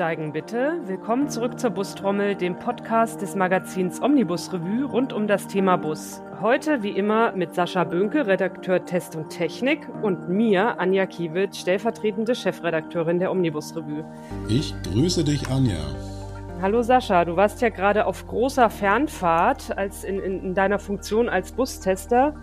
Aussteigen bitte. Willkommen zurück zur Bustrommel, dem Podcast des Magazins Omnibus Revue rund um das Thema Bus. Heute wie immer mit Sascha Bönke, Redakteur Test und Technik und mir, Anja Kiewitz, stellvertretende Chefredakteurin der Omnibus Revue. Ich grüße dich, Anja. Hallo Sascha, du warst ja gerade auf großer Fernfahrt als in, in, in deiner Funktion als Bustester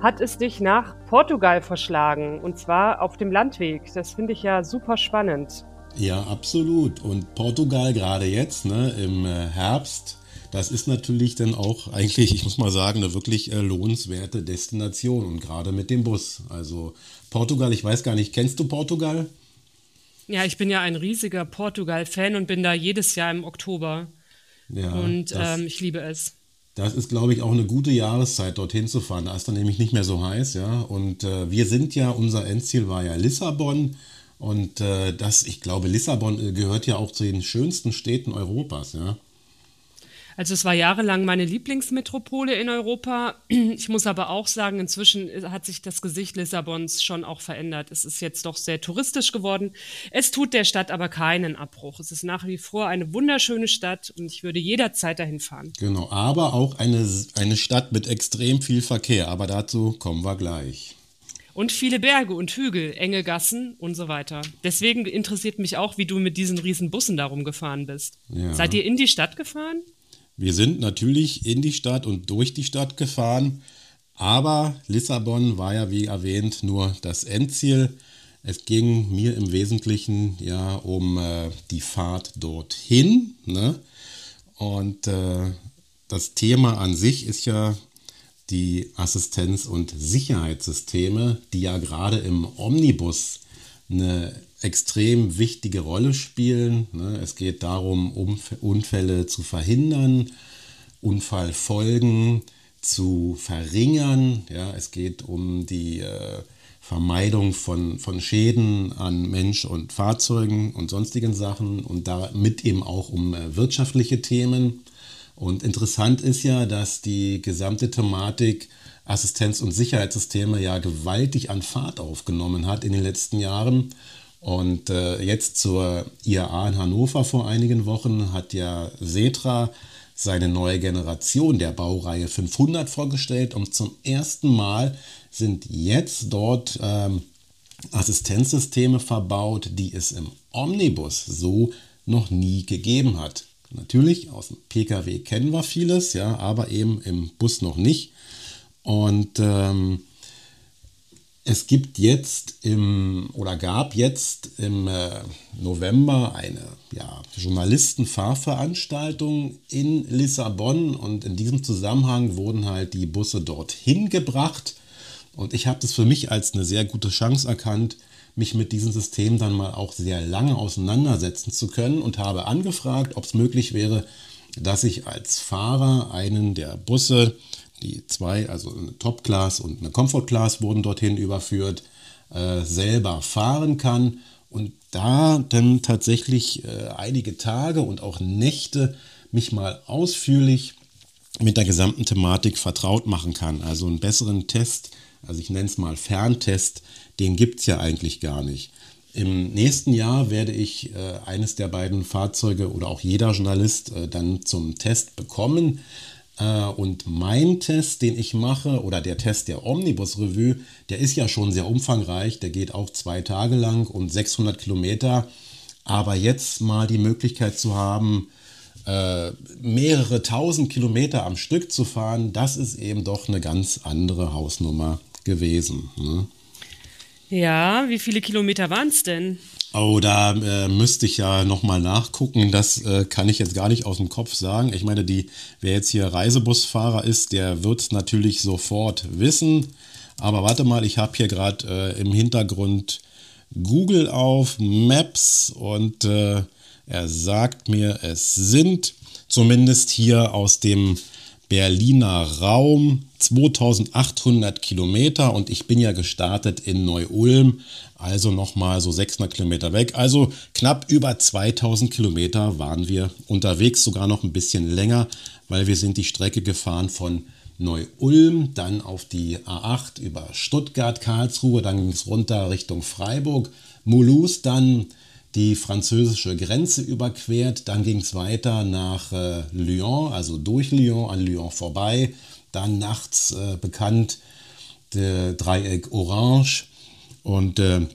hat es dich nach Portugal verschlagen und zwar auf dem Landweg. Das finde ich ja super spannend. Ja, absolut. Und Portugal gerade jetzt, ne, im äh, Herbst, das ist natürlich dann auch eigentlich, ich muss mal sagen, eine wirklich äh, lohnenswerte Destination und gerade mit dem Bus. Also Portugal, ich weiß gar nicht, kennst du Portugal? Ja, ich bin ja ein riesiger Portugal-Fan und bin da jedes Jahr im Oktober. Ja, und ähm, ich liebe es. Das ist, glaube ich, auch eine gute Jahreszeit, dorthin zu fahren. Da ist dann nämlich nicht mehr so heiß, ja. Und äh, wir sind ja, unser Endziel war ja Lissabon. Und äh, das, ich glaube, Lissabon äh, gehört ja auch zu den schönsten Städten Europas, ja. Also es war jahrelang meine Lieblingsmetropole in Europa. Ich muss aber auch sagen, inzwischen hat sich das Gesicht Lissabons schon auch verändert. Es ist jetzt doch sehr touristisch geworden. Es tut der Stadt aber keinen Abbruch. Es ist nach wie vor eine wunderschöne Stadt und ich würde jederzeit dahin fahren. Genau, aber auch eine, eine Stadt mit extrem viel Verkehr. Aber dazu kommen wir gleich. Und viele Berge und Hügel, enge Gassen und so weiter. Deswegen interessiert mich auch, wie du mit diesen riesen Bussen darum gefahren bist. Ja. Seid ihr in die Stadt gefahren? Wir sind natürlich in die Stadt und durch die Stadt gefahren, aber Lissabon war ja wie erwähnt nur das Endziel. Es ging mir im Wesentlichen ja um äh, die Fahrt dorthin. Ne? Und äh, das Thema an sich ist ja die Assistenz- und Sicherheitssysteme, die ja gerade im Omnibus eine extrem wichtige Rolle spielen. Ne? Es geht darum, Unfälle zu verhindern, Unfallfolgen zu verringern. Es geht um die äh, Vermeidung von, von Schäden an Mensch und Fahrzeugen und sonstigen Sachen und damit eben auch um äh, wirtschaftliche Themen. Und interessant ist ja, dass die gesamte Thematik Assistenz- und Sicherheitssysteme ja gewaltig an Fahrt aufgenommen hat in den letzten Jahren. Und äh, jetzt zur IAA in Hannover vor einigen Wochen hat ja Setra seine neue Generation der Baureihe 500 vorgestellt und zum ersten Mal sind jetzt dort ähm, Assistenzsysteme verbaut, die es im Omnibus so noch nie gegeben hat. Natürlich, aus dem Pkw kennen wir vieles, ja, aber eben im Bus noch nicht. Und ähm, es gibt jetzt im oder gab jetzt im äh, November eine ja, Journalistenfahrveranstaltung in Lissabon und in diesem Zusammenhang wurden halt die Busse dorthin gebracht und ich habe das für mich als eine sehr gute Chance erkannt, mich mit diesem System dann mal auch sehr lange auseinandersetzen zu können und habe angefragt, ob es möglich wäre, dass ich als Fahrer einen der Busse die zwei, also eine Top Class und eine Comfort Class wurden dorthin überführt, äh, selber fahren kann und da dann tatsächlich äh, einige Tage und auch Nächte mich mal ausführlich mit der gesamten Thematik vertraut machen kann. Also einen besseren Test, also ich nenne es mal Ferntest, den gibt es ja eigentlich gar nicht. Im nächsten Jahr werde ich äh, eines der beiden Fahrzeuge oder auch jeder Journalist äh, dann zum Test bekommen. Äh, und mein Test, den ich mache, oder der Test der Omnibus Revue, der ist ja schon sehr umfangreich. Der geht auch zwei Tage lang und 600 Kilometer. Aber jetzt mal die Möglichkeit zu haben, äh, mehrere tausend Kilometer am Stück zu fahren, das ist eben doch eine ganz andere Hausnummer gewesen. Ne? Ja, wie viele Kilometer waren es denn? Oh, da äh, müsste ich ja nochmal nachgucken. Das äh, kann ich jetzt gar nicht aus dem Kopf sagen. Ich meine, die, wer jetzt hier Reisebusfahrer ist, der wird es natürlich sofort wissen. Aber warte mal, ich habe hier gerade äh, im Hintergrund Google auf, Maps und äh, er sagt mir, es sind zumindest hier aus dem Berliner Raum 2800 Kilometer und ich bin ja gestartet in Neu-Ulm, also nochmal so 600 Kilometer weg. Also knapp über 2000 Kilometer waren wir unterwegs, sogar noch ein bisschen länger, weil wir sind die Strecke gefahren von Neu-Ulm, dann auf die A8 über Stuttgart, Karlsruhe, dann ging es runter Richtung Freiburg, Mulhouse, dann die französische Grenze überquert. Dann ging es weiter nach äh, Lyon, also durch Lyon, an Lyon vorbei. Dann nachts äh, bekannt der Dreieck Orange. Und äh,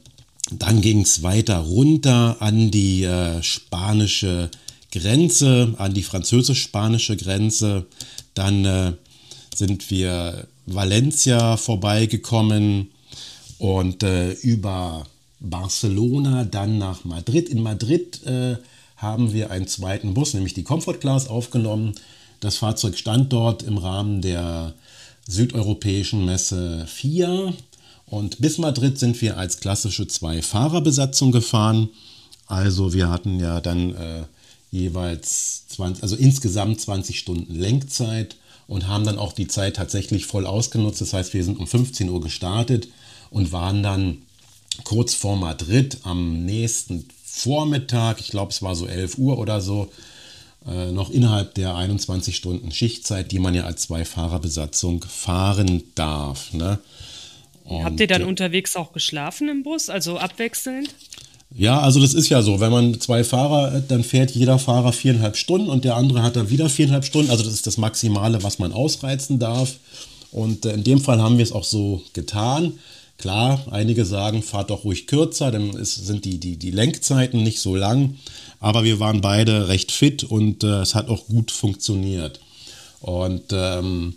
dann ging es weiter runter an die äh, spanische Grenze, an die französisch-spanische Grenze. Dann äh, sind wir Valencia vorbeigekommen und äh, über Barcelona, dann nach Madrid. In Madrid äh, haben wir einen zweiten Bus, nämlich die Comfort Class, aufgenommen. Das Fahrzeug stand dort im Rahmen der südeuropäischen Messe FIA. Und bis Madrid sind wir als klassische Zwei-Fahrer-Besatzung gefahren. Also wir hatten ja dann äh, jeweils 20, also insgesamt 20 Stunden Lenkzeit und haben dann auch die Zeit tatsächlich voll ausgenutzt. Das heißt, wir sind um 15 Uhr gestartet und waren dann kurz vor Madrid am nächsten Vormittag, ich glaube es war so 11 Uhr oder so, äh, noch innerhalb der 21 Stunden Schichtzeit, die man ja als Zweifahrerbesatzung fahren darf. Ne? Habt ihr dann äh, unterwegs auch geschlafen im Bus, also abwechselnd? Ja, also das ist ja so, wenn man zwei Fahrer, dann fährt jeder Fahrer viereinhalb Stunden und der andere hat dann wieder viereinhalb Stunden. Also das ist das Maximale, was man ausreizen darf. Und äh, in dem Fall haben wir es auch so getan. Klar, einige sagen, fahrt doch ruhig kürzer, dann ist, sind die, die, die Lenkzeiten nicht so lang. Aber wir waren beide recht fit und äh, es hat auch gut funktioniert. Und ähm,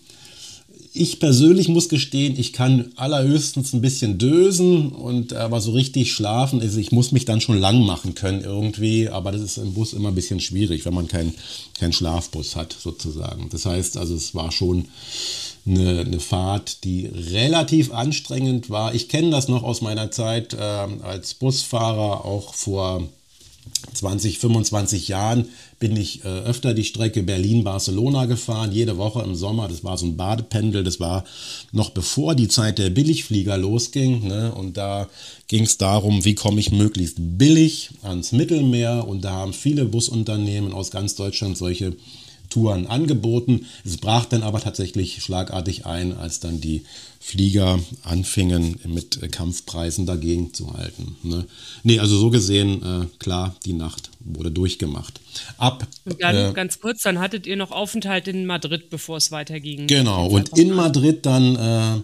ich persönlich muss gestehen, ich kann allerhöchstens ein bisschen dösen und aber so richtig schlafen, also ich muss mich dann schon lang machen können irgendwie, aber das ist im Bus immer ein bisschen schwierig, wenn man keinen kein Schlafbus hat sozusagen. Das heißt also, es war schon eine, eine Fahrt, die relativ anstrengend war. Ich kenne das noch aus meiner Zeit äh, als Busfahrer, auch vor 20, 25 Jahren bin ich äh, öfter die Strecke Berlin-Barcelona gefahren, jede Woche im Sommer. Das war so ein Badependel, das war noch bevor die Zeit der Billigflieger losging. Ne? Und da ging es darum, wie komme ich möglichst billig ans Mittelmeer. Und da haben viele Busunternehmen aus ganz Deutschland solche Touren angeboten. Es brach dann aber tatsächlich schlagartig ein, als dann die Flieger anfingen, mit Kampfpreisen dagegen zu halten. Ne? Nee, also so gesehen, äh, klar, die Nacht wurde durchgemacht. Ab. Und dann, äh, ganz kurz, dann hattet ihr noch Aufenthalt in Madrid, bevor es weiterging. Genau, und in Madrid dann. Äh,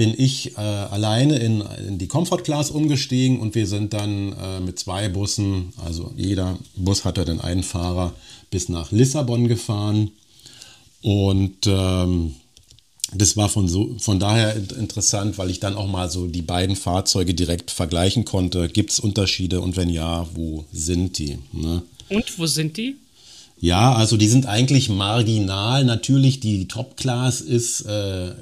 bin ich äh, alleine in, in, die Comfort Class umgestiegen und wir sind dann äh, mit zwei Bussen, also jeder Bus hatte dann einen Fahrer, bis nach Lissabon gefahren. Und ähm, das war von, so, von daher interessant, weil ich dann auch mal so die beiden Fahrzeuge direkt vergleichen konnte. Gibt es Unterschiede und wenn ja, wo sind die? Ne? Und wo sind die? Ja, also die sind eigentlich marginal. Natürlich, die Top-Class ist äh,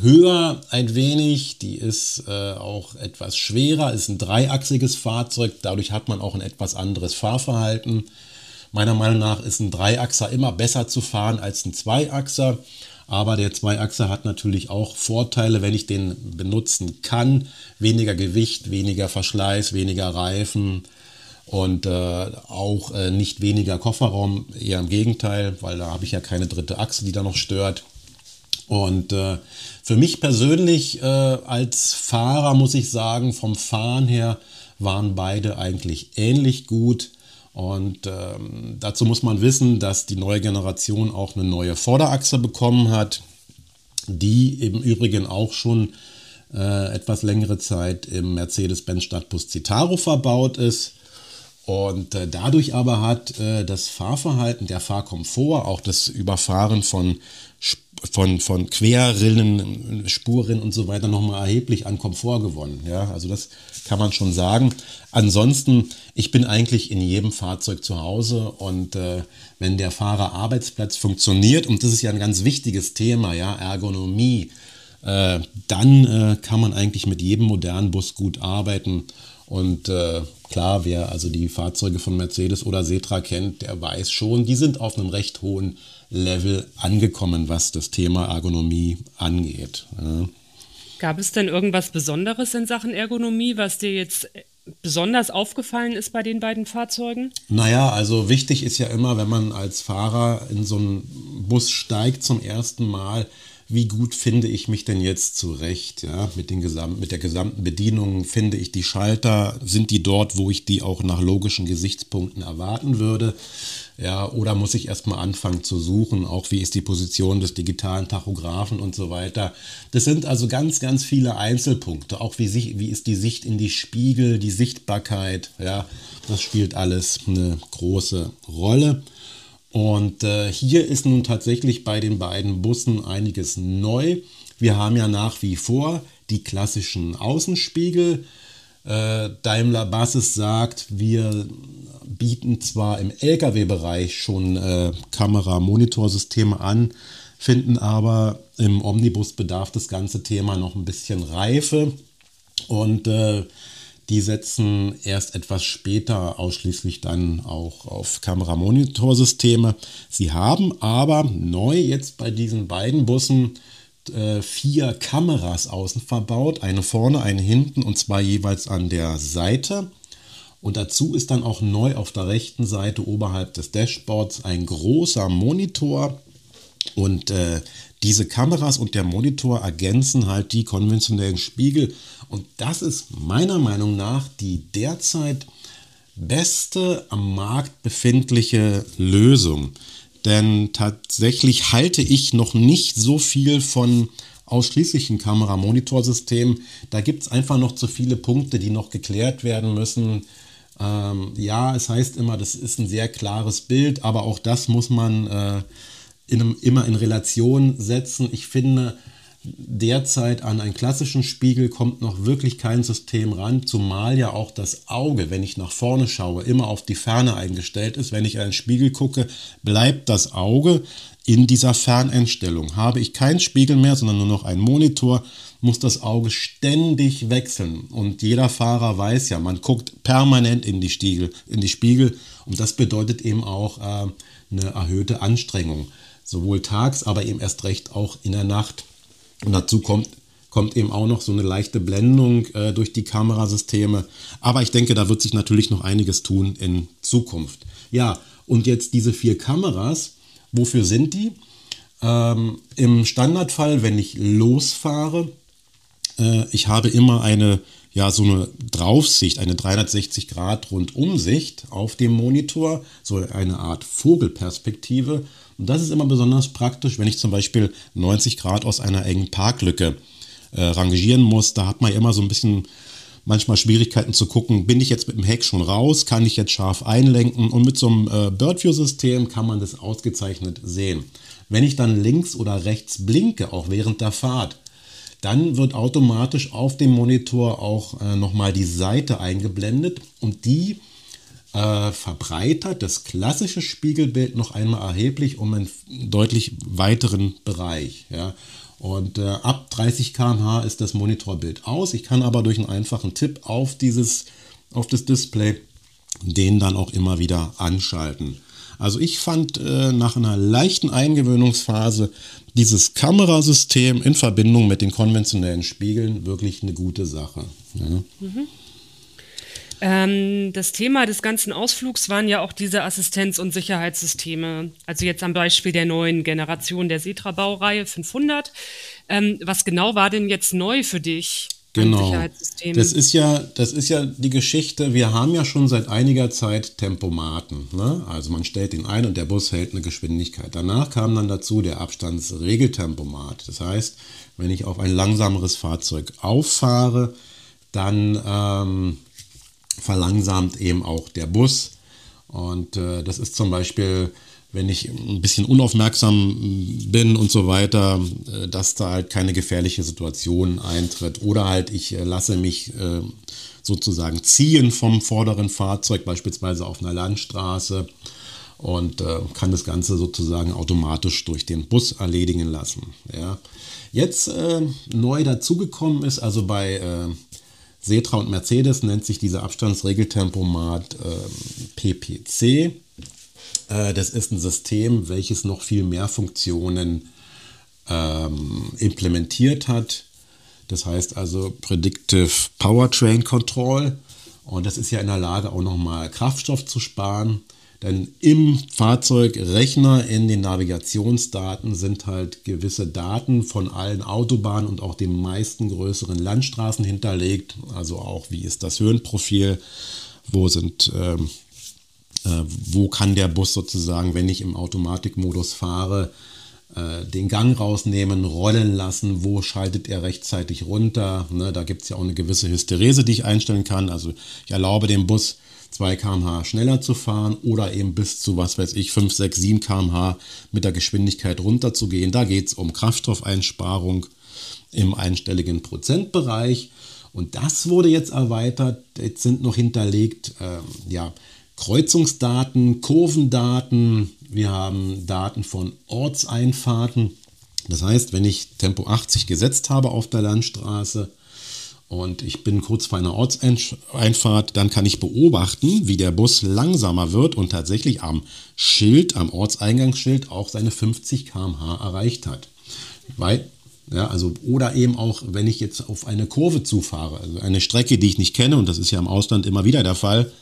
höher ein wenig, die ist äh, auch etwas schwerer, ist ein dreiachsiges Fahrzeug, dadurch hat man auch ein etwas anderes Fahrverhalten. Meiner Meinung nach ist ein Dreiachser immer besser zu fahren als ein Zweiachser. Aber der Zweiachser hat natürlich auch Vorteile, wenn ich den benutzen kann. Weniger Gewicht, weniger Verschleiß, weniger Reifen und äh, auch äh, nicht weniger Kofferraum. Eher im Gegenteil, weil da habe ich ja keine dritte Achse, die da noch stört. Und äh, für mich persönlich äh, als Fahrer muss ich sagen, vom Fahren her waren beide eigentlich ähnlich gut. Und ähm, dazu muss man wissen, dass die neue Generation auch eine neue Vorderachse bekommen hat, die im Übrigen auch schon äh, etwas längere Zeit im Mercedes-Benz Stadtbus Citaro verbaut ist. Und äh, dadurch aber hat äh, das Fahrverhalten, der Fahrkomfort, auch das Überfahren von, von, von Querrinnen, Spurrinnen und so weiter nochmal erheblich an Komfort gewonnen. Ja, also das kann man schon sagen. Ansonsten, ich bin eigentlich in jedem Fahrzeug zu Hause und äh, wenn der Fahrerarbeitsplatz funktioniert, und das ist ja ein ganz wichtiges Thema, ja, Ergonomie, äh, dann äh, kann man eigentlich mit jedem modernen Bus gut arbeiten. Und äh, klar, wer also die Fahrzeuge von Mercedes oder Setra kennt, der weiß schon, die sind auf einem recht hohen Level angekommen, was das Thema Ergonomie angeht. Ja. Gab es denn irgendwas Besonderes in Sachen Ergonomie, was dir jetzt besonders aufgefallen ist bei den beiden Fahrzeugen? Naja, also wichtig ist ja immer, wenn man als Fahrer in so einen Bus steigt zum ersten Mal, wie gut finde ich mich denn jetzt zurecht, ja, mit, den Gesam mit der gesamten Bedienung, finde ich die Schalter, sind die dort, wo ich die auch nach logischen Gesichtspunkten erwarten würde, ja, oder muss ich erstmal anfangen zu suchen, auch wie ist die Position des digitalen Tachographen und so weiter. Das sind also ganz, ganz viele Einzelpunkte, auch wie, sich, wie ist die Sicht in die Spiegel, die Sichtbarkeit, ja, das spielt alles eine große Rolle. Und äh, hier ist nun tatsächlich bei den beiden Bussen einiges neu. Wir haben ja nach wie vor die klassischen Außenspiegel. Äh, Daimler Buses sagt, wir bieten zwar im Lkw-Bereich schon äh, Kamera-Monitorsysteme an, finden aber im Omnibus bedarf das ganze Thema noch ein bisschen Reife. Und äh, die setzen erst etwas später ausschließlich dann auch auf Kameramonitorsysteme. Sie haben aber neu jetzt bei diesen beiden Bussen äh, vier Kameras außen verbaut. Eine vorne, eine hinten und zwei jeweils an der Seite. Und dazu ist dann auch neu auf der rechten Seite oberhalb des Dashboards ein großer Monitor. Und äh, diese Kameras und der Monitor ergänzen halt die konventionellen Spiegel und das ist meiner Meinung nach die derzeit beste am Markt befindliche Lösung. Denn tatsächlich halte ich noch nicht so viel von ausschließlichen Kameramonitorsystem. Da gibt es einfach noch zu viele Punkte, die noch geklärt werden müssen. Ähm, ja, es heißt immer, das ist ein sehr klares Bild, aber auch das muss man äh, in einem, immer in Relation setzen. Ich finde, derzeit an einen klassischen Spiegel kommt noch wirklich kein System ran, zumal ja auch das Auge, wenn ich nach vorne schaue, immer auf die Ferne eingestellt ist. Wenn ich einen Spiegel gucke, bleibt das Auge in dieser Ferneinstellung. Habe ich keinen Spiegel mehr, sondern nur noch einen Monitor, muss das Auge ständig wechseln. Und jeder Fahrer weiß ja, man guckt permanent in die, Stiegel, in die Spiegel und das bedeutet eben auch äh, eine erhöhte Anstrengung. Sowohl tags, aber eben erst recht auch in der Nacht. Und dazu kommt, kommt eben auch noch so eine leichte Blendung äh, durch die Kamerasysteme. Aber ich denke, da wird sich natürlich noch einiges tun in Zukunft. Ja, und jetzt diese vier Kameras, wofür sind die? Ähm, Im Standardfall, wenn ich losfahre, äh, ich habe immer eine, ja, so eine Draufsicht, eine 360 Grad Rundumsicht auf dem Monitor, so eine Art Vogelperspektive. Und das ist immer besonders praktisch, wenn ich zum Beispiel 90 Grad aus einer engen Parklücke äh, rangieren muss. Da hat man immer so ein bisschen manchmal Schwierigkeiten zu gucken, bin ich jetzt mit dem Heck schon raus, kann ich jetzt scharf einlenken und mit so einem äh, Birdview-System kann man das ausgezeichnet sehen. Wenn ich dann links oder rechts blinke, auch während der Fahrt, dann wird automatisch auf dem Monitor auch äh, nochmal die Seite eingeblendet und die äh, verbreitert das klassische Spiegelbild noch einmal erheblich um einen deutlich weiteren Bereich. Ja. Und äh, ab 30 km/h ist das Monitorbild aus. Ich kann aber durch einen einfachen Tipp auf, dieses, auf das Display den dann auch immer wieder anschalten. Also ich fand äh, nach einer leichten Eingewöhnungsphase dieses Kamerasystem in Verbindung mit den konventionellen Spiegeln wirklich eine gute Sache. Ja. Mhm. Ähm, das Thema des ganzen Ausflugs waren ja auch diese Assistenz- und Sicherheitssysteme. Also jetzt am Beispiel der neuen Generation der Setra-Baureihe 500. Ähm, was genau war denn jetzt neu für dich? Genau. Das ist ja, das ist ja die Geschichte. Wir haben ja schon seit einiger Zeit Tempomaten. Ne? Also man stellt ihn ein und der Bus hält eine Geschwindigkeit. Danach kam dann dazu der Abstandsregeltempomat. Das heißt, wenn ich auf ein langsameres Fahrzeug auffahre, dann ähm, verlangsamt eben auch der Bus. Und äh, das ist zum Beispiel, wenn ich ein bisschen unaufmerksam bin und so weiter, äh, dass da halt keine gefährliche Situation eintritt. Oder halt ich äh, lasse mich äh, sozusagen ziehen vom vorderen Fahrzeug, beispielsweise auf einer Landstraße und äh, kann das Ganze sozusagen automatisch durch den Bus erledigen lassen. Ja. Jetzt äh, neu dazugekommen ist, also bei äh, Setra und Mercedes nennt sich dieser Abstandsregeltempomat äh, PPC. Äh, das ist ein System, welches noch viel mehr Funktionen ähm, implementiert hat. Das heißt also Predictive Powertrain Control. Und das ist ja in der Lage, auch nochmal Kraftstoff zu sparen. Denn im Fahrzeugrechner in den Navigationsdaten sind halt gewisse Daten von allen Autobahnen und auch den meisten größeren Landstraßen hinterlegt. Also auch wie ist das Höhenprofil, wo sind ähm, äh, wo kann der Bus sozusagen, wenn ich im Automatikmodus fahre, äh, den Gang rausnehmen, rollen lassen, wo schaltet er rechtzeitig runter. Ne, da gibt es ja auch eine gewisse Hysterese, die ich einstellen kann. Also ich erlaube dem Bus 2 km/h schneller zu fahren oder eben bis zu, was weiß ich, 5, 6, 7 km/h mit der Geschwindigkeit runterzugehen. Da geht es um Kraftstoffeinsparung im einstelligen Prozentbereich. Und das wurde jetzt erweitert. Jetzt sind noch hinterlegt, äh, ja, Kreuzungsdaten, Kurvendaten, wir haben Daten von Ortseinfahrten. Das heißt, wenn ich Tempo 80 gesetzt habe auf der Landstraße und ich bin kurz vor einer Ortseinfahrt, dann kann ich beobachten, wie der Bus langsamer wird und tatsächlich am Schild, am Ortseingangsschild auch seine 50 km/h erreicht hat. Weil ja, also, oder eben auch, wenn ich jetzt auf eine Kurve zufahre, also eine Strecke, die ich nicht kenne, und das ist ja im Ausland immer wieder der Fall,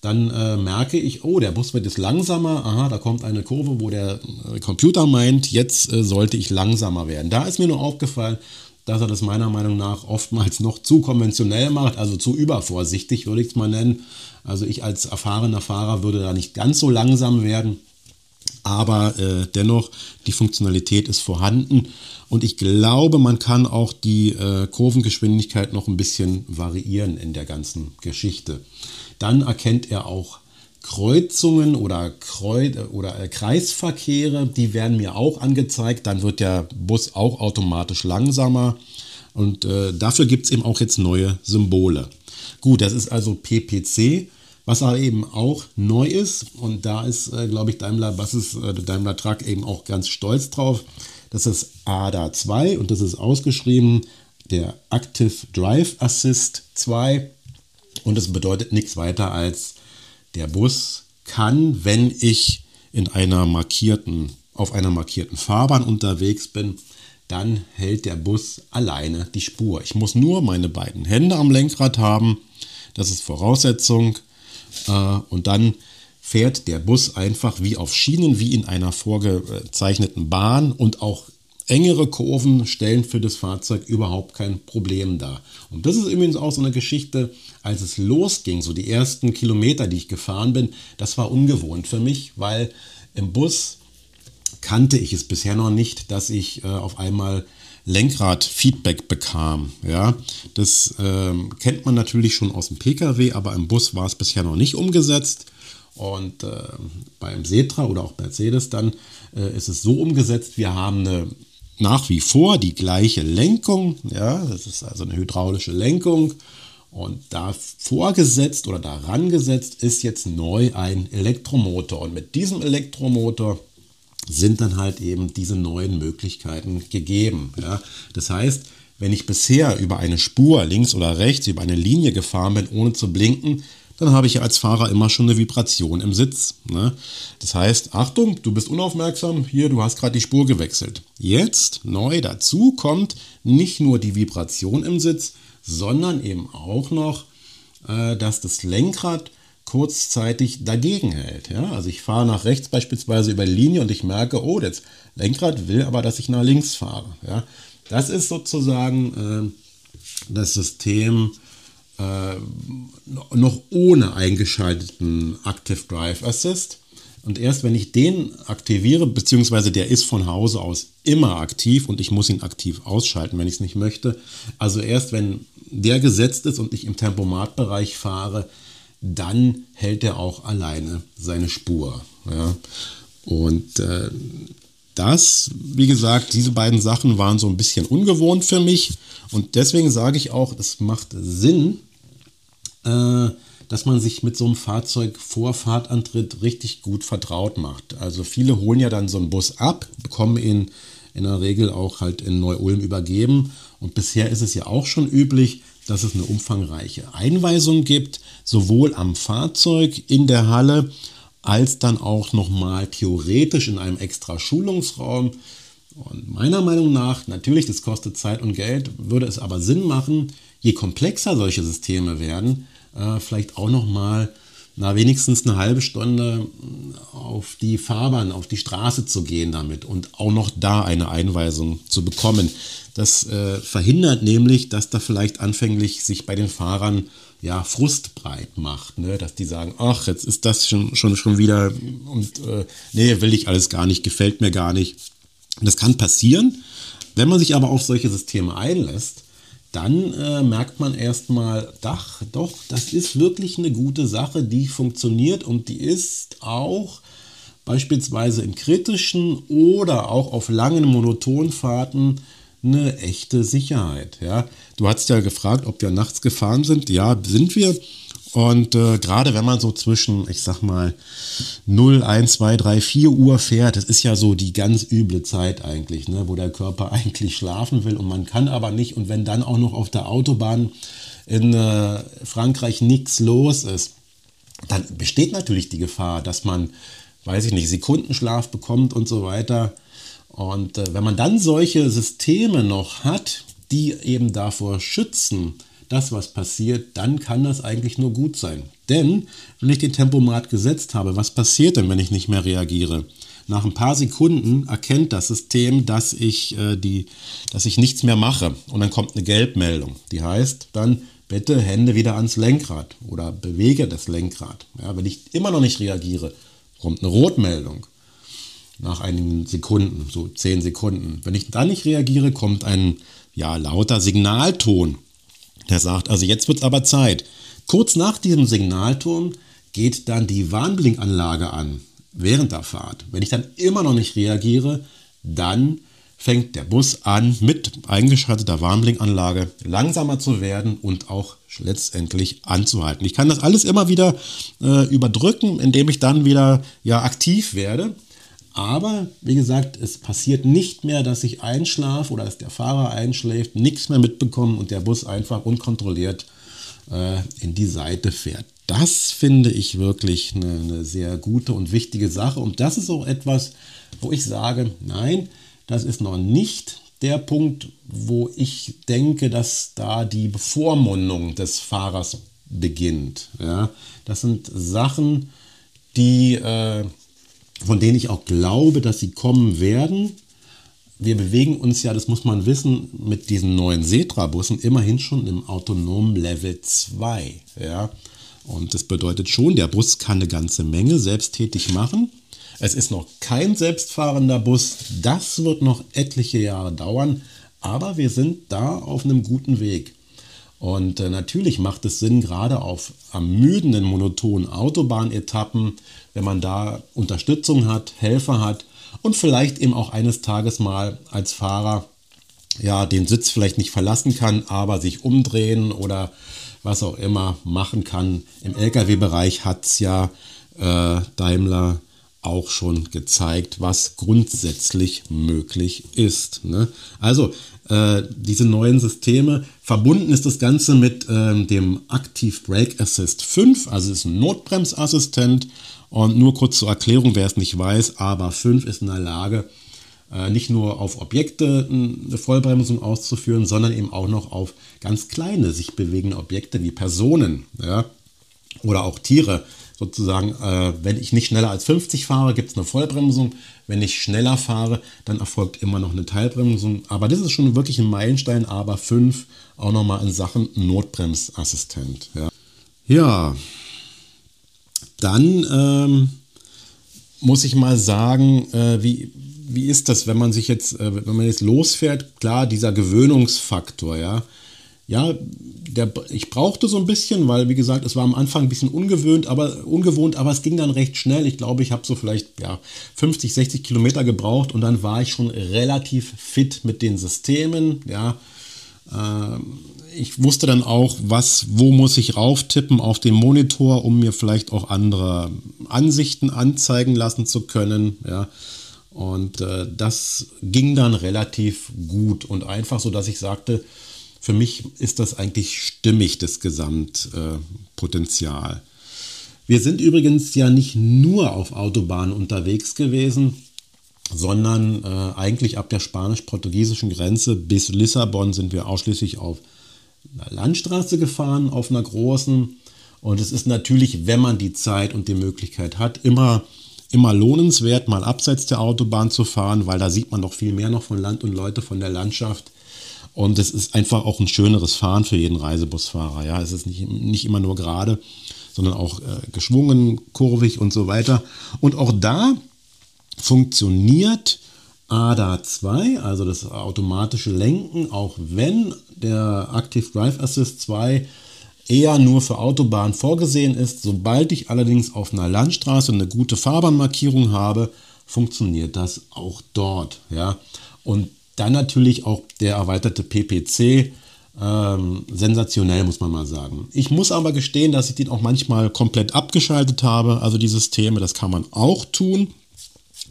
dann äh, merke ich, oh, der Bus wird jetzt langsamer. Aha, da kommt eine Kurve, wo der äh, Computer meint, jetzt äh, sollte ich langsamer werden. Da ist mir nur aufgefallen, dass er das meiner Meinung nach oftmals noch zu konventionell macht, also zu übervorsichtig, würde ich es mal nennen. Also ich als erfahrener Fahrer würde da nicht ganz so langsam werden. Aber äh, dennoch, die Funktionalität ist vorhanden. Und ich glaube, man kann auch die äh, Kurvengeschwindigkeit noch ein bisschen variieren in der ganzen Geschichte. Dann erkennt er auch Kreuzungen oder, Kreuz oder äh, Kreisverkehre, die werden mir auch angezeigt. Dann wird der Bus auch automatisch langsamer. Und äh, dafür gibt es eben auch jetzt neue Symbole. Gut, das ist also PPC, was aber eben auch neu ist. Und da ist, äh, glaube ich, Daimler, was ist äh, Daimler Truck eben auch ganz stolz drauf. Das ist ADA 2 und das ist ausgeschrieben der Active Drive Assist 2. Und das bedeutet nichts weiter als, der Bus kann, wenn ich in einer markierten, auf einer markierten Fahrbahn unterwegs bin, dann hält der Bus alleine die Spur. Ich muss nur meine beiden Hände am Lenkrad haben. Das ist Voraussetzung. Äh, und dann fährt der Bus einfach wie auf Schienen, wie in einer vorgezeichneten Bahn und auch engere Kurven stellen für das Fahrzeug überhaupt kein Problem dar. Und das ist übrigens auch so eine Geschichte, als es losging, so die ersten Kilometer, die ich gefahren bin, das war ungewohnt für mich, weil im Bus kannte ich es bisher noch nicht, dass ich äh, auf einmal Lenkrad-Feedback bekam. Ja, das äh, kennt man natürlich schon aus dem Pkw, aber im Bus war es bisher noch nicht umgesetzt. Und äh, beim Setra oder auch Mercedes dann äh, ist es so umgesetzt, wir haben eine nach wie vor die gleiche Lenkung. Ja, das ist also eine hydraulische Lenkung. Und da vorgesetzt oder daran gesetzt ist jetzt neu ein Elektromotor. Und mit diesem Elektromotor sind dann halt eben diese neuen Möglichkeiten gegeben. Ja, das heißt, wenn ich bisher über eine Spur links oder rechts, über eine Linie gefahren bin, ohne zu blinken, dann habe ich ja als Fahrer immer schon eine Vibration im Sitz. Ne? Das heißt, Achtung, du bist unaufmerksam, hier, du hast gerade die Spur gewechselt. Jetzt, neu dazu, kommt nicht nur die Vibration im Sitz, sondern eben auch noch, äh, dass das Lenkrad kurzzeitig dagegen hält. Ja? Also ich fahre nach rechts beispielsweise über die Linie und ich merke, oh, das Lenkrad will aber, dass ich nach links fahre. Ja? Das ist sozusagen äh, das System, äh, noch ohne eingeschalteten Active Drive Assist. Und erst wenn ich den aktiviere, beziehungsweise der ist von Hause aus immer aktiv und ich muss ihn aktiv ausschalten, wenn ich es nicht möchte. Also erst wenn der gesetzt ist und ich im Tempomatbereich fahre, dann hält er auch alleine seine Spur. Ja. Und äh, das, wie gesagt, diese beiden Sachen waren so ein bisschen ungewohnt für mich. Und deswegen sage ich auch, es macht Sinn, äh, dass man sich mit so einem Fahrzeug vor Fahrtantritt richtig gut vertraut macht. Also viele holen ja dann so einen Bus ab, bekommen ihn in der Regel auch halt in Neu-Ulm übergeben. Und bisher ist es ja auch schon üblich, dass es eine umfangreiche Einweisung gibt, sowohl am Fahrzeug in der Halle als dann auch nochmal theoretisch in einem extra Schulungsraum. Und meiner Meinung nach, natürlich, das kostet Zeit und Geld, würde es aber Sinn machen, je komplexer solche Systeme werden, äh, vielleicht auch nochmal na wenigstens eine halbe Stunde auf die Fahrbahn, auf die Straße zu gehen damit und auch noch da eine Einweisung zu bekommen. Das äh, verhindert nämlich, dass da vielleicht anfänglich sich bei den Fahrern ja, Frust breit macht, ne? dass die sagen, ach, jetzt ist das schon, schon, schon wieder und äh, nee, will ich alles gar nicht, gefällt mir gar nicht. Das kann passieren. Wenn man sich aber auf solche Systeme einlässt, dann äh, merkt man erstmal, ach, doch, das ist wirklich eine gute Sache, die funktioniert und die ist auch beispielsweise in kritischen oder auch auf langen Monotonfahrten eine echte Sicherheit. Ja? Du hast ja gefragt, ob wir nachts gefahren sind. Ja, sind wir. Und äh, gerade wenn man so zwischen, ich sag mal, 0, 1, 2, 3, 4 Uhr fährt, das ist ja so die ganz üble Zeit eigentlich, ne, wo der Körper eigentlich schlafen will und man kann aber nicht. Und wenn dann auch noch auf der Autobahn in äh, Frankreich nichts los ist, dann besteht natürlich die Gefahr, dass man, weiß ich nicht, Sekundenschlaf bekommt und so weiter. Und äh, wenn man dann solche Systeme noch hat, die eben davor schützen, das, was passiert, dann kann das eigentlich nur gut sein. Denn wenn ich den Tempomat gesetzt habe, was passiert denn, wenn ich nicht mehr reagiere? Nach ein paar Sekunden erkennt das System, dass ich, äh, die, dass ich nichts mehr mache. Und dann kommt eine Gelbmeldung. Die heißt dann, bitte Hände wieder ans Lenkrad oder bewege das Lenkrad. Ja, wenn ich immer noch nicht reagiere, kommt eine Rotmeldung nach einigen Sekunden, so zehn Sekunden. Wenn ich dann nicht reagiere, kommt ein ja, lauter Signalton. Der sagt, also jetzt wird es aber Zeit. Kurz nach diesem Signalton geht dann die Warnblinkanlage an während der Fahrt. Wenn ich dann immer noch nicht reagiere, dann fängt der Bus an, mit eingeschalteter Warnblinkanlage langsamer zu werden und auch letztendlich anzuhalten. Ich kann das alles immer wieder äh, überdrücken, indem ich dann wieder ja, aktiv werde. Aber wie gesagt, es passiert nicht mehr, dass ich einschlafe oder dass der Fahrer einschläft, nichts mehr mitbekommen und der Bus einfach unkontrolliert äh, in die Seite fährt. Das finde ich wirklich eine, eine sehr gute und wichtige Sache. Und das ist auch etwas, wo ich sage, nein, das ist noch nicht der Punkt, wo ich denke, dass da die Bevormundung des Fahrers beginnt. Ja, das sind Sachen, die äh, von denen ich auch glaube, dass sie kommen werden. Wir bewegen uns ja, das muss man wissen, mit diesen neuen Setra-Bussen immerhin schon im autonomen Level 2. Ja? Und das bedeutet schon, der Bus kann eine ganze Menge selbsttätig machen. Es ist noch kein selbstfahrender Bus. Das wird noch etliche Jahre dauern. Aber wir sind da auf einem guten Weg. Und äh, natürlich macht es Sinn, gerade auf ermüdenden, monotonen Autobahnetappen, wenn man da Unterstützung hat, Helfer hat und vielleicht eben auch eines Tages mal als Fahrer ja den Sitz vielleicht nicht verlassen kann, aber sich umdrehen oder was auch immer machen kann. Im Lkw-Bereich hat es ja äh, Daimler auch schon gezeigt, was grundsätzlich möglich ist. Ne? Also äh, diese neuen Systeme. Verbunden ist das Ganze mit äh, dem Active Brake Assist 5, also ist ein Notbremsassistent. Und nur kurz zur Erklärung, wer es nicht weiß, aber 5 ist in der Lage, äh, nicht nur auf Objekte eine Vollbremsung auszuführen, sondern eben auch noch auf ganz kleine, sich bewegende Objekte wie Personen ja, oder auch Tiere sozusagen, äh, wenn ich nicht schneller als 50 fahre, gibt es eine Vollbremsung. Wenn ich schneller fahre, dann erfolgt immer noch eine Teilbremsung. Aber das ist schon wirklich ein Meilenstein, aber 5 auch nochmal in Sachen Notbremsassistent. Ja, ja. dann ähm, muss ich mal sagen, äh, wie, wie ist das, wenn man sich jetzt, äh, wenn man jetzt losfährt, klar, dieser Gewöhnungsfaktor, ja ja, der, ich brauchte so ein bisschen, weil wie gesagt, es war am Anfang ein bisschen ungewöhnt, aber ungewohnt, aber es ging dann recht schnell. Ich glaube, ich habe so vielleicht ja, 50, 60 Kilometer gebraucht und dann war ich schon relativ fit mit den Systemen. Ja, äh, ich wusste dann auch, was, wo muss ich rauftippen auf den Monitor, um mir vielleicht auch andere Ansichten anzeigen lassen zu können. Ja. Und äh, das ging dann relativ gut und einfach so, dass ich sagte, für mich ist das eigentlich stimmig, das Gesamtpotenzial. Wir sind übrigens ja nicht nur auf Autobahnen unterwegs gewesen, sondern äh, eigentlich ab der spanisch-portugiesischen Grenze bis Lissabon sind wir ausschließlich auf einer Landstraße gefahren, auf einer großen. Und es ist natürlich, wenn man die Zeit und die Möglichkeit hat, immer, immer lohnenswert, mal abseits der Autobahn zu fahren, weil da sieht man noch viel mehr noch von Land und Leute, von der Landschaft. Und es ist einfach auch ein schöneres Fahren für jeden Reisebusfahrer. Ja, es ist nicht, nicht immer nur gerade, sondern auch äh, geschwungen, kurvig und so weiter. Und auch da funktioniert ADA 2, also das automatische Lenken, auch wenn der Active Drive Assist 2 eher nur für Autobahnen vorgesehen ist. Sobald ich allerdings auf einer Landstraße eine gute Fahrbahnmarkierung habe, funktioniert das auch dort. Ja? Und dann natürlich auch der erweiterte PPC. Ähm, sensationell, muss man mal sagen. Ich muss aber gestehen, dass ich den auch manchmal komplett abgeschaltet habe. Also die Systeme, das kann man auch tun.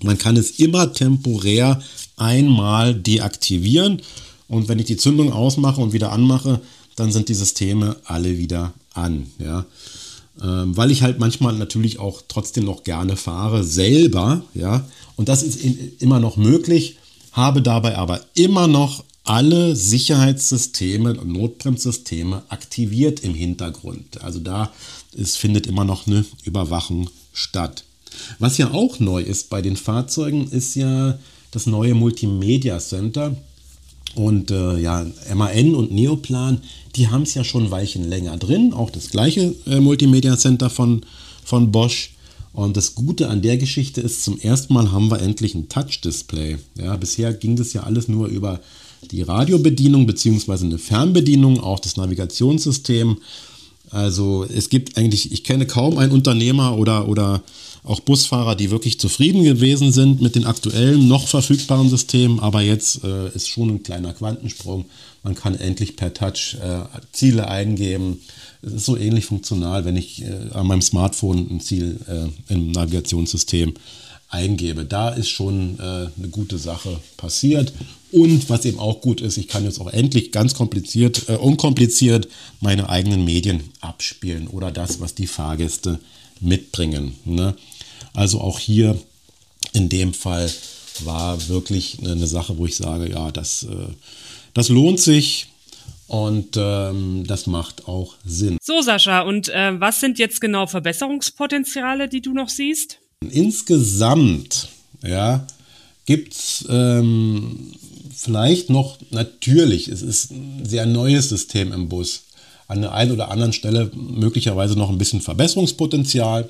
Man kann es immer temporär einmal deaktivieren. Und wenn ich die Zündung ausmache und wieder anmache, dann sind die Systeme alle wieder an. Ja? Ähm, weil ich halt manchmal natürlich auch trotzdem noch gerne fahre, selber. Ja? Und das ist immer noch möglich, habe dabei aber immer noch alle Sicherheitssysteme und Notbremssysteme aktiviert im Hintergrund. Also da ist, findet immer noch eine Überwachung statt. Was ja auch neu ist bei den Fahrzeugen, ist ja das neue Multimedia Center. Und äh, ja, MAN und Neoplan, die haben es ja schon ein Weilchen länger drin. Auch das gleiche äh, Multimedia Center von, von Bosch. Und das Gute an der Geschichte ist, zum ersten Mal haben wir endlich ein Touch-Display. Ja, bisher ging das ja alles nur über die Radiobedienung bzw. eine Fernbedienung, auch das Navigationssystem. Also es gibt eigentlich, ich kenne kaum einen Unternehmer oder, oder auch Busfahrer, die wirklich zufrieden gewesen sind mit den aktuellen noch verfügbaren Systemen, aber jetzt äh, ist schon ein kleiner Quantensprung. Man kann endlich per Touch äh, Ziele eingeben. Es ist so ähnlich funktional, wenn ich äh, an meinem Smartphone ein Ziel äh, im Navigationssystem eingebe. Da ist schon äh, eine gute Sache passiert. Und was eben auch gut ist, ich kann jetzt auch endlich ganz kompliziert, äh, unkompliziert meine eigenen Medien abspielen oder das, was die Fahrgäste mitbringen. Ne? Also auch hier in dem Fall war wirklich eine Sache, wo ich sage, ja, das, äh, das lohnt sich und ähm, das macht auch Sinn. So, Sascha, und äh, was sind jetzt genau Verbesserungspotenziale, die du noch siehst? Insgesamt, ja, gibt es ähm, vielleicht noch natürlich, es ist ein sehr neues System im Bus. An der einen oder anderen Stelle möglicherweise noch ein bisschen Verbesserungspotenzial.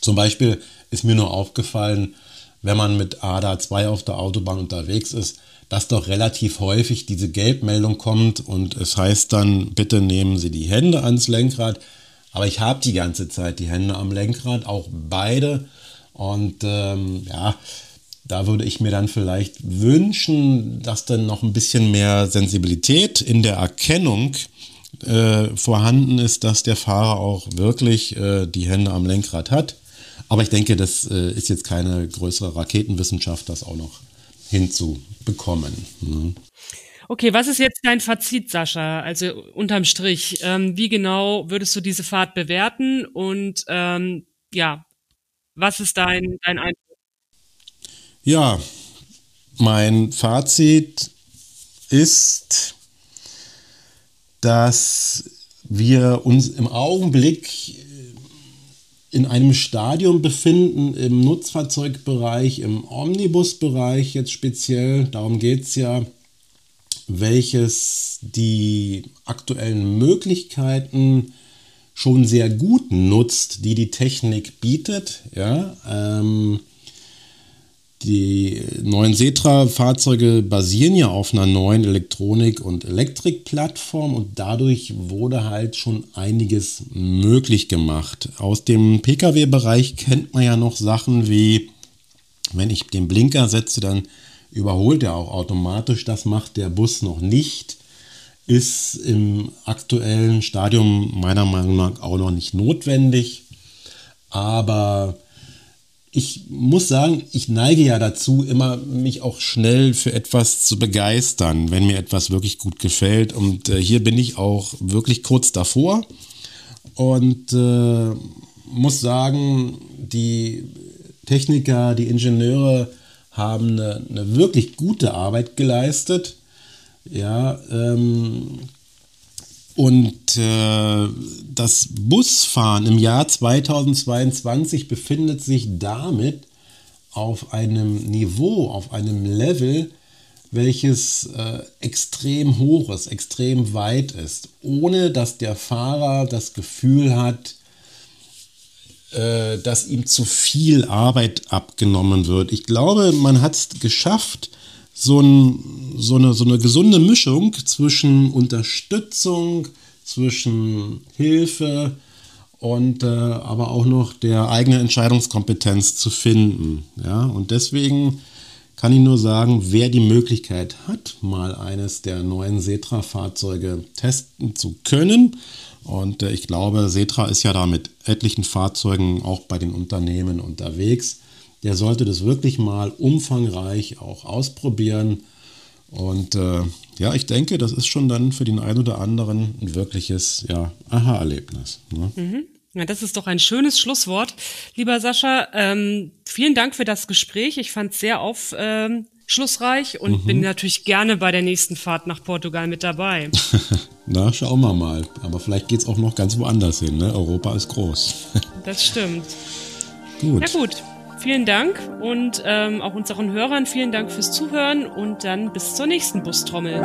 Zum Beispiel ist mir nur aufgefallen, wenn man mit ADA 2 auf der Autobahn unterwegs ist, dass doch relativ häufig diese Gelbmeldung kommt und es heißt dann, bitte nehmen Sie die Hände ans Lenkrad. Aber ich habe die ganze Zeit die Hände am Lenkrad, auch beide. Und ähm, ja, da würde ich mir dann vielleicht wünschen, dass dann noch ein bisschen mehr Sensibilität in der Erkennung äh, vorhanden ist, dass der Fahrer auch wirklich äh, die Hände am Lenkrad hat. Aber ich denke, das äh, ist jetzt keine größere Raketenwissenschaft, das auch noch hinzubekommen. Ne? Okay, was ist jetzt dein Fazit, Sascha? Also unterm Strich, ähm, wie genau würdest du diese Fahrt bewerten und ähm, ja, was ist dein, dein Eindruck? Ja, mein Fazit ist, dass wir uns im Augenblick in einem Stadium befinden im Nutzfahrzeugbereich, im Omnibusbereich jetzt speziell, darum geht es ja, welches die aktuellen Möglichkeiten schon sehr gut nutzt, die die Technik bietet. Ja, ähm, die neuen Setra-Fahrzeuge basieren ja auf einer neuen Elektronik- und Elektrikplattform und dadurch wurde halt schon einiges möglich gemacht. Aus dem Pkw-Bereich kennt man ja noch Sachen wie, wenn ich den Blinker setze, dann überholt er auch automatisch. Das macht der Bus noch nicht. Ist im aktuellen Stadium meiner Meinung nach auch noch nicht notwendig. Aber ich muss sagen, ich neige ja dazu, immer mich auch schnell für etwas zu begeistern, wenn mir etwas wirklich gut gefällt. Und äh, hier bin ich auch wirklich kurz davor und äh, muss sagen, die Techniker, die Ingenieure haben eine, eine wirklich gute Arbeit geleistet. Ja, ähm, Und äh, das Busfahren im Jahr 2022 befindet sich damit auf einem Niveau, auf einem Level, welches äh, extrem hoch ist, extrem weit ist, ohne dass der Fahrer das Gefühl hat, äh, dass ihm zu viel Arbeit abgenommen wird. Ich glaube, man hat es geschafft, so, ein, so, eine, so eine gesunde Mischung zwischen Unterstützung, zwischen Hilfe und äh, aber auch noch der eigenen Entscheidungskompetenz zu finden. Ja? Und deswegen kann ich nur sagen, wer die Möglichkeit hat, mal eines der neuen Setra-Fahrzeuge testen zu können. Und äh, ich glaube, Setra ist ja da mit etlichen Fahrzeugen auch bei den Unternehmen unterwegs der sollte das wirklich mal umfangreich auch ausprobieren. Und äh, ja, ich denke, das ist schon dann für den einen oder anderen ein wirkliches ja, Aha-Erlebnis. Ne? Mhm. Ja, das ist doch ein schönes Schlusswort. Lieber Sascha, ähm, vielen Dank für das Gespräch. Ich fand es sehr aufschlussreich ähm, und mhm. bin natürlich gerne bei der nächsten Fahrt nach Portugal mit dabei. Na, schauen wir mal. Aber vielleicht geht es auch noch ganz woanders hin. Ne? Europa ist groß. das stimmt. Gut. Na gut, Vielen Dank und ähm, auch unseren Hörern vielen Dank fürs Zuhören und dann bis zur nächsten Bustrommel.